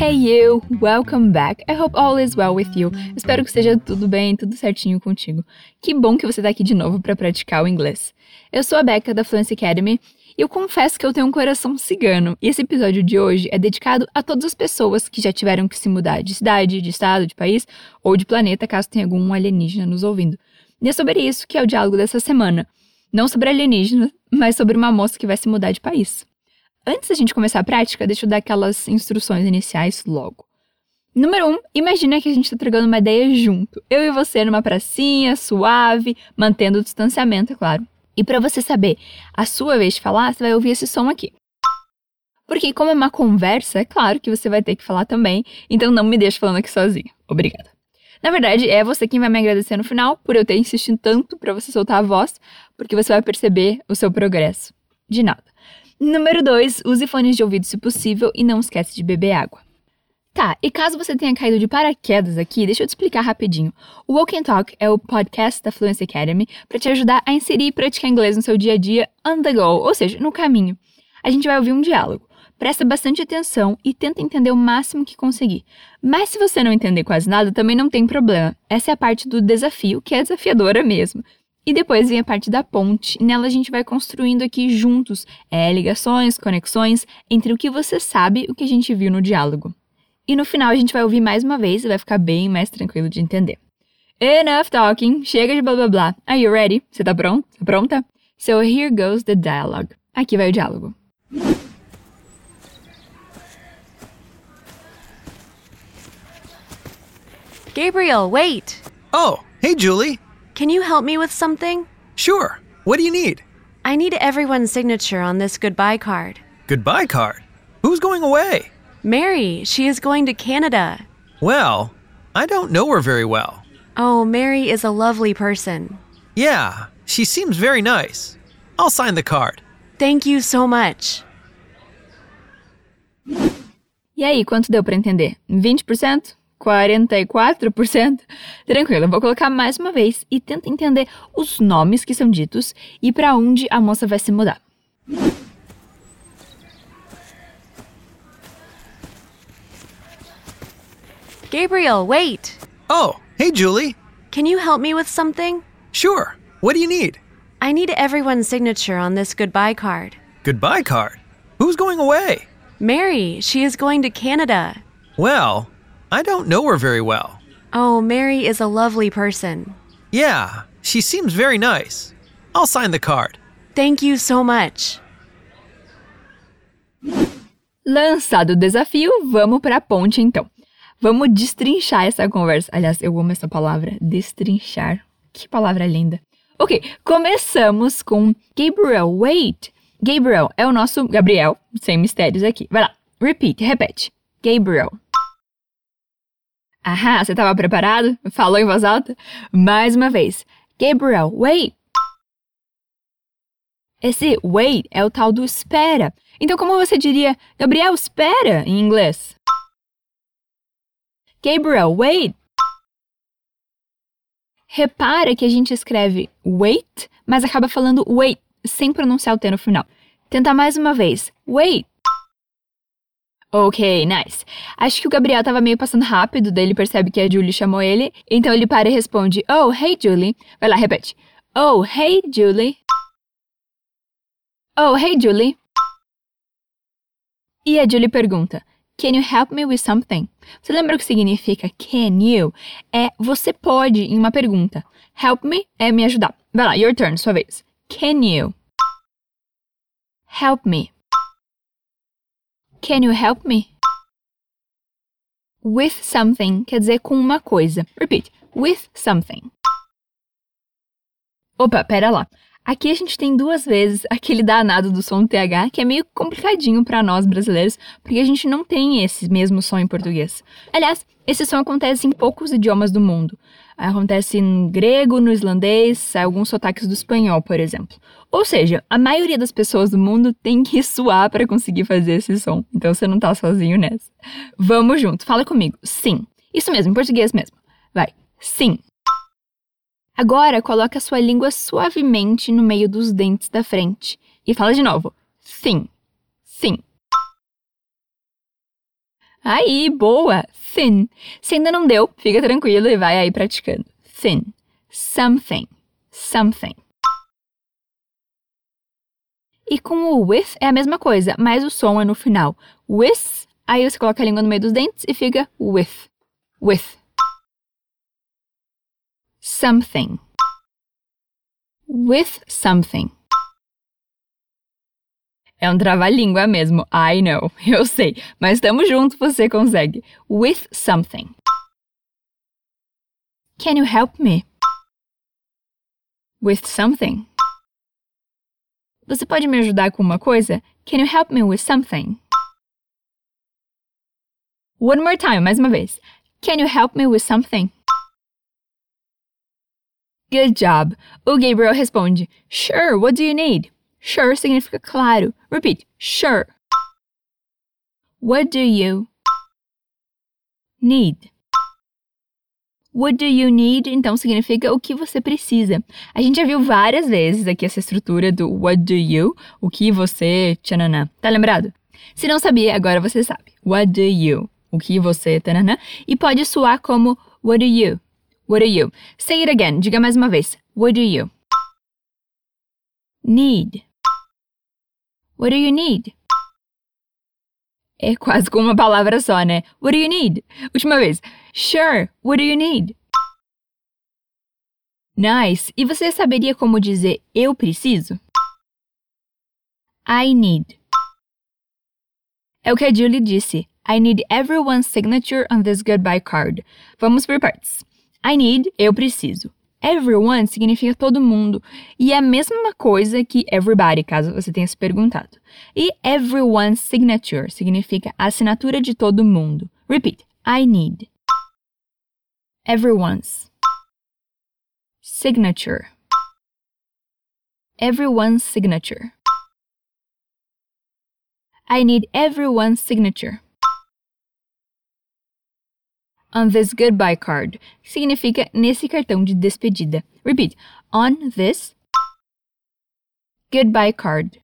Hey you, welcome back. I hope all is well with you. Espero que esteja tudo bem, tudo certinho contigo. Que bom que você está aqui de novo para praticar o inglês. Eu sou a Becca da Fluency Academy e eu confesso que eu tenho um coração cigano. E esse episódio de hoje é dedicado a todas as pessoas que já tiveram que se mudar de cidade, de estado, de país ou de planeta, caso tenha algum alienígena nos ouvindo. E é sobre isso que é o diálogo dessa semana. Não sobre alienígena, mas sobre uma moça que vai se mudar de país. Antes da gente começar a prática, deixa eu dar aquelas instruções iniciais logo. Número 1, um, imagina que a gente está trocando uma ideia junto. Eu e você numa pracinha, suave, mantendo o distanciamento, é claro. E para você saber a sua vez de falar, você vai ouvir esse som aqui. Porque como é uma conversa, é claro que você vai ter que falar também, então não me deixe falando aqui sozinha. Obrigada. Na verdade, é você quem vai me agradecer no final por eu ter insistido tanto para você soltar a voz, porque você vai perceber o seu progresso. De nada. Número 2, use fones de ouvido se possível e não esquece de beber água. Tá, e caso você tenha caído de paraquedas aqui, deixa eu te explicar rapidinho. O Walk and Talk é o podcast da Fluency Academy para te ajudar a inserir e praticar inglês no seu dia a dia on the go, ou seja, no caminho. A gente vai ouvir um diálogo. Presta bastante atenção e tenta entender o máximo que conseguir. Mas se você não entender quase nada, também não tem problema. Essa é a parte do desafio, que é desafiadora mesmo. E depois vem a parte da ponte, e nela a gente vai construindo aqui juntos é, ligações, conexões entre o que você sabe e o que a gente viu no diálogo. E no final a gente vai ouvir mais uma vez e vai ficar bem mais tranquilo de entender. Enough talking, chega de blá blá blá. Are you ready? Você tá pronto? Tá pronta? So here goes the dialogue. Aqui vai o diálogo. Gabriel, wait! Oh, hey Julie. Can you help me with something? Sure. What do you need? I need everyone's signature on this goodbye card. Goodbye card? Who's going away? Mary, she is going to Canada. Well, I don't know her very well. Oh, Mary is a lovely person. Yeah, she seems very nice. I'll sign the card. Thank you so much. E aí, quanto deu para entender? 20%? 44%? Tranquilo, eu vou colocar mais uma vez e tenta entender os nomes que são ditos e para onde a moça vai se mudar. Gabriel, wait! Oh, hey Julie. Can you help me with something? Sure. What do you need? I need everyone's signature on this goodbye card. Goodbye card? Who's going away? Mary, she is going to Canada. Well, I don't know her very well. Oh, Mary is a lovely person. Yeah, she seems very nice. I'll sign the card. Thank you so much. Lançado o desafio, vamos para a ponte então. Vamos destrinchar essa conversa. Aliás, eu amo essa palavra, destrinchar. Que palavra linda. Ok, começamos com Gabriel. Wait. Gabriel é o nosso Gabriel, sem mistérios aqui. Vai lá. Repeat, repete. Gabriel. Ahá, você estava preparado? Falou em voz alta? Mais uma vez. Gabriel, wait. Esse wait é o tal do espera. Então, como você diria, Gabriel, espera em inglês? Gabriel, wait. Repara que a gente escreve wait, mas acaba falando wait, sem pronunciar o T no final. Tenta mais uma vez. Wait. Ok, nice. Acho que o Gabriel tava meio passando rápido, daí ele percebe que a Julie chamou ele, então ele para e responde: Oh, hey Julie. Vai lá, repete. Oh, hey Julie. Oh, hey Julie. E a Julie pergunta: Can you help me with something? Você lembra o que significa can you? É você pode em uma pergunta. Help me é me ajudar. Vai lá, your turn, sua vez. Can you? Help me. Can you help me? With something quer dizer com uma coisa. Repeat. With something. Opa, pera lá. Aqui a gente tem duas vezes aquele danado do som TH, que é meio complicadinho para nós brasileiros, porque a gente não tem esse mesmo som em português. Aliás, esse som acontece em poucos idiomas do mundo. Acontece no grego, no islandês, alguns sotaques do espanhol, por exemplo. Ou seja, a maioria das pessoas do mundo tem que suar para conseguir fazer esse som. Então você não tá sozinho nessa. Vamos junto, fala comigo. Sim. Isso mesmo, em português mesmo. Vai. Sim. Agora coloque a sua língua suavemente no meio dos dentes da frente e fala de novo. Sim. Sim. Aí, boa! Thin. Se ainda não deu, fica tranquilo e vai aí praticando. Thin. Something. Something. E com o with é a mesma coisa, mas o som é no final. With, aí você coloca a língua no meio dos dentes e fica with. With. Something. With something. É um trava-língua mesmo, I know, eu sei, mas estamos juntos, você consegue. With something. Can you help me? With something. Você pode me ajudar com uma coisa? Can you help me with something? One more time, mais uma vez. Can you help me with something? Good job. O Gabriel responde: Sure, what do you need? Sure significa claro. Repeat. Sure. What do you need? What do you need? Então significa o que você precisa. A gente já viu várias vezes aqui essa estrutura do what do you, o que você, tchananã. Tá lembrado? Se não sabia, agora você sabe. What do you? O que você, tananã. E pode soar como what do you? What do you? Say it again. Diga mais uma vez. What do you need? What do you need? É quase com uma palavra só, né? What do you need? Última vez. Sure, what do you need? Nice. E você saberia como dizer eu preciso? I need. É o que a Julie disse. I need everyone's signature on this goodbye card. Vamos por partes. I need, eu preciso. Everyone significa todo mundo e é a mesma coisa que everybody, caso você tenha se perguntado. E everyone's signature significa a assinatura de todo mundo. Repeat. I need. Everyone's. Signature. Everyone's signature. I need everyone's signature on this goodbye card, significa nesse cartão de despedida. Repeat. On this goodbye card.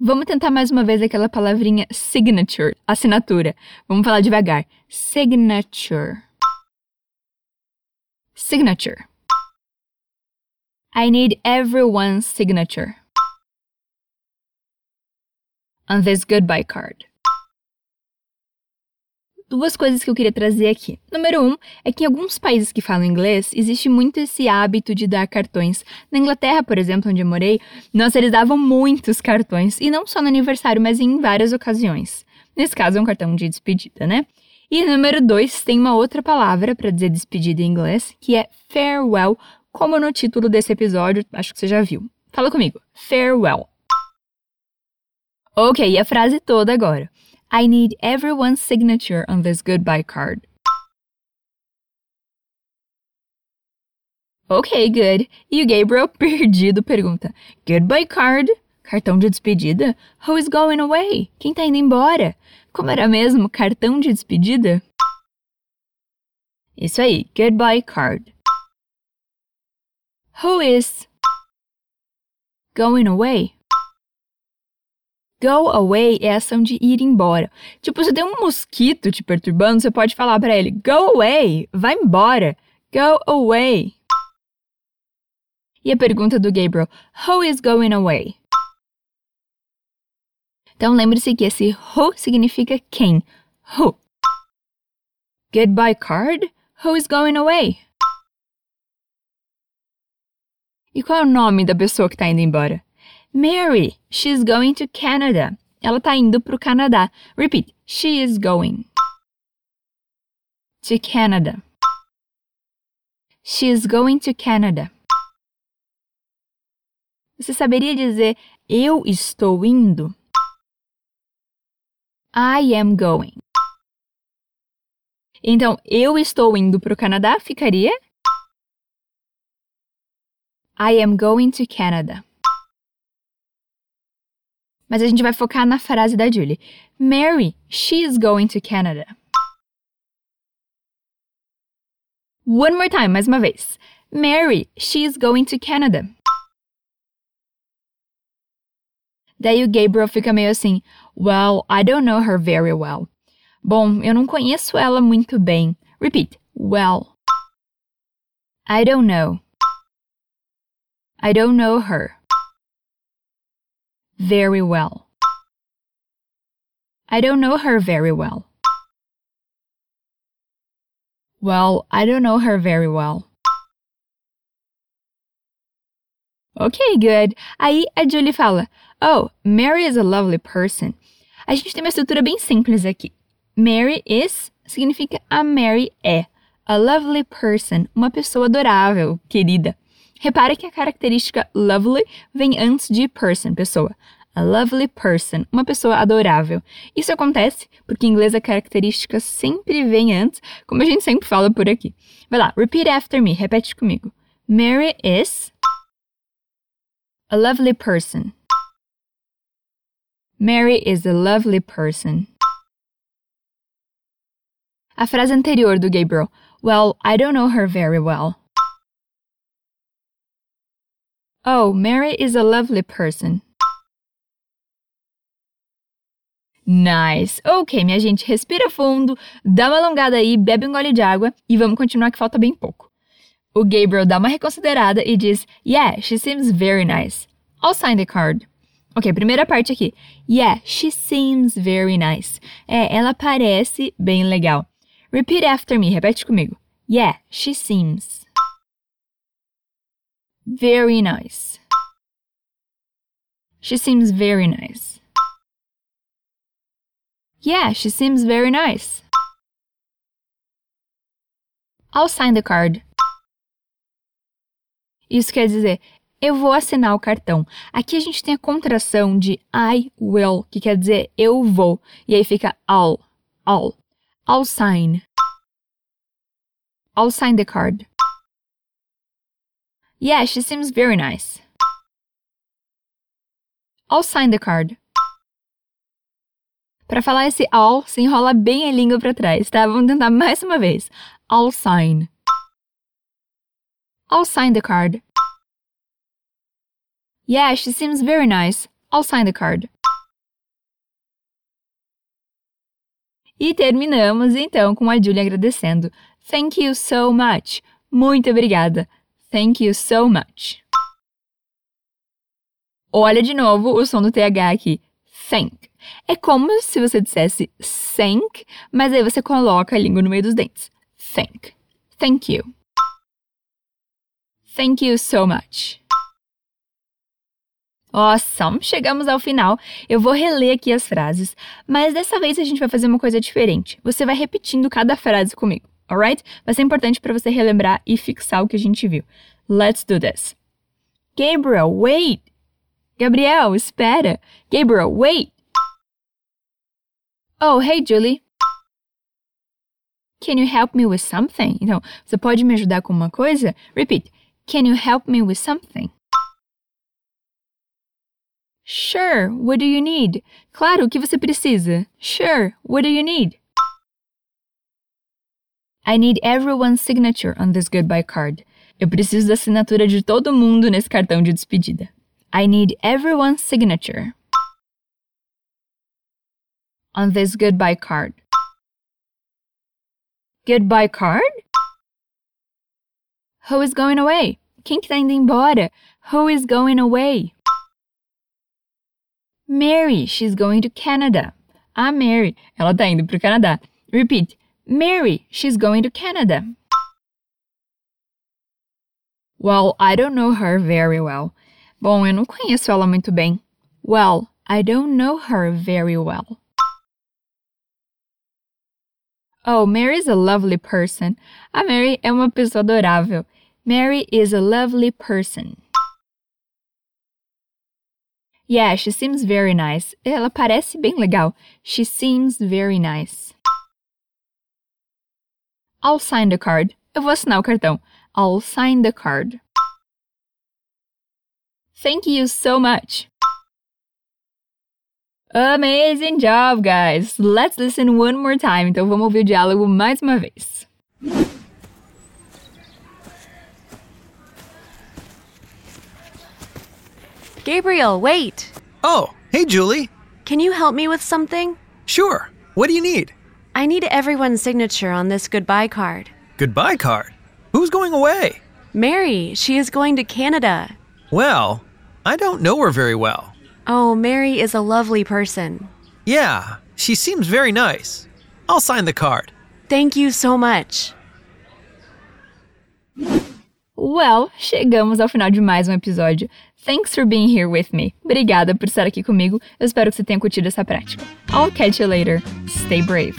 Vamos tentar mais uma vez aquela palavrinha signature, assinatura. Vamos falar devagar. Signature. Signature. I need everyone's signature on this goodbye card duas coisas que eu queria trazer aqui. Número um é que em alguns países que falam inglês existe muito esse hábito de dar cartões. Na Inglaterra, por exemplo, onde eu morei, nossa, eles davam muitos cartões, e não só no aniversário, mas em várias ocasiões. Nesse caso, é um cartão de despedida, né? E número dois, tem uma outra palavra para dizer despedida em inglês, que é farewell, como no título desse episódio, acho que você já viu. Fala comigo. Farewell. Ok, a frase toda agora. I need everyone's signature on this goodbye card. Ok, good. E o Gabriel, perdido, pergunta: Goodbye card? Cartão de despedida? Who is going away? Quem tá indo embora? Como era mesmo? Cartão de despedida? Isso aí, goodbye card. Who is going away? Go away é a ação de ir embora. Tipo, se tem um mosquito te perturbando, você pode falar para ele: Go away, vai embora. Go away. E a pergunta do Gabriel: Who is going away? Então lembre-se que esse who significa quem. Who. Goodbye card? Who is going away? E qual é o nome da pessoa que está indo embora? Mary, she's going to Canada. Ela tá indo pro Canadá. Repeat. She is going to Canada. She is going to Canada. Você saberia dizer eu estou indo? I am going. Então, eu estou indo para o Canadá ficaria I am going to Canada. Mas a gente vai focar na frase da Julie. Mary, she is going to Canada. One more time, mais uma vez. Mary, she is going to Canada. Daí o Gabriel fica meio assim: Well, I don't know her very well. Bom, eu não conheço ela muito bem. Repeat. Well. I don't know. I don't know her. Very well. I don't know her very well. Well, I don't know her very well. Ok, good. Aí a Julie fala: Oh, Mary is a lovely person. A gente tem uma estrutura bem simples aqui. Mary is significa a Mary é. A lovely person, uma pessoa adorável, querida. Repare que a característica lovely vem antes de person, pessoa. A lovely person, uma pessoa adorável. Isso acontece porque em inglês a característica sempre vem antes, como a gente sempre fala por aqui. Vai lá, repeat after me, repete comigo. Mary is a lovely person. Mary is a lovely person. A frase anterior do Gabriel. Well, I don't know her very well. Oh, Mary is a lovely person. Nice. Ok, minha gente, respira fundo, dá uma alongada aí, bebe um gole de água e vamos continuar que falta bem pouco. O Gabriel dá uma reconsiderada e diz: Yeah, she seems very nice. I'll sign the card. Ok, primeira parte aqui. Yeah, she seems very nice. É, ela parece bem legal. Repeat after me, repete comigo. Yeah, she seems. Very nice. She seems very nice. Yeah, she seems very nice. I'll sign the card. Isso quer dizer, eu vou assinar o cartão. Aqui a gente tem a contração de I will, que quer dizer eu vou. E aí fica I'll, I'll. I'll sign. I'll sign the card. Yeah, she seems very nice. I'll sign the card. Para falar esse all, se enrola bem a língua para trás, tá? Vamos tentar mais uma vez. I'll sign. I'll sign the card. Yeah, she seems very nice. I'll sign the card. E terminamos então com a Julia agradecendo. Thank you so much. Muito obrigada. Thank you so much. Olha de novo o som do TH aqui. Thank. É como se você dissesse thank, mas aí você coloca a língua no meio dos dentes. Thank. Thank you. Thank you so much. Awesome! Chegamos ao final. Eu vou reler aqui as frases, mas dessa vez a gente vai fazer uma coisa diferente. Você vai repetindo cada frase comigo, alright? Vai ser importante para você relembrar e fixar o que a gente viu. Let's do this. Gabriel, wait! Gabriel, espera! Gabriel, wait! Oh, hey, Julie. Can you help me with something? Então, você pode me ajudar com uma coisa? Repeat. Can you help me with something? Sure, what do you need? Claro, o que você precisa? Sure, what do you need? I need everyone's signature on this goodbye card. Eu preciso da assinatura de todo mundo nesse cartão de despedida. I need everyone's signature on this goodbye card. Goodbye card? Who is going away? Quem que tá indo embora? Who is going away? Mary, she's going to Canada. Ah, Mary, ela tá indo pro Canadá. Repeat. Mary, she's going to Canada. Well, I don't know her very well. Bom, eu não conheço ela muito bem. Well, I don't know her very well. Oh, Mary is a lovely person. A Mary é uma pessoa adorável. Mary is a lovely person. Yeah, she seems very nice. Ela parece bem legal. She seems very nice. I'll sign the card. Eu vou assinar o cartão. I'll sign the card. Thank you so much. Amazing job, guys! Let's listen one more time. Então vamos ouvir o diálogo mais uma vez. Gabriel, wait. Oh, Hey, Julie. Can you help me with something? Sure. What do you need? I need everyone's signature on this goodbye card. Goodbye card. Who's going away? Mary, she is going to Canada. Well, I don't know her very well. Oh, Mary is a lovely person. Yeah, she seems very nice. I'll sign the card. Thank you so much. Well, chegamos ao final de mais um episódio. Thanks for being here with me. Obrigada por estar aqui comigo. Eu espero que você tenha curtido essa prática. I'll catch you later. Stay brave.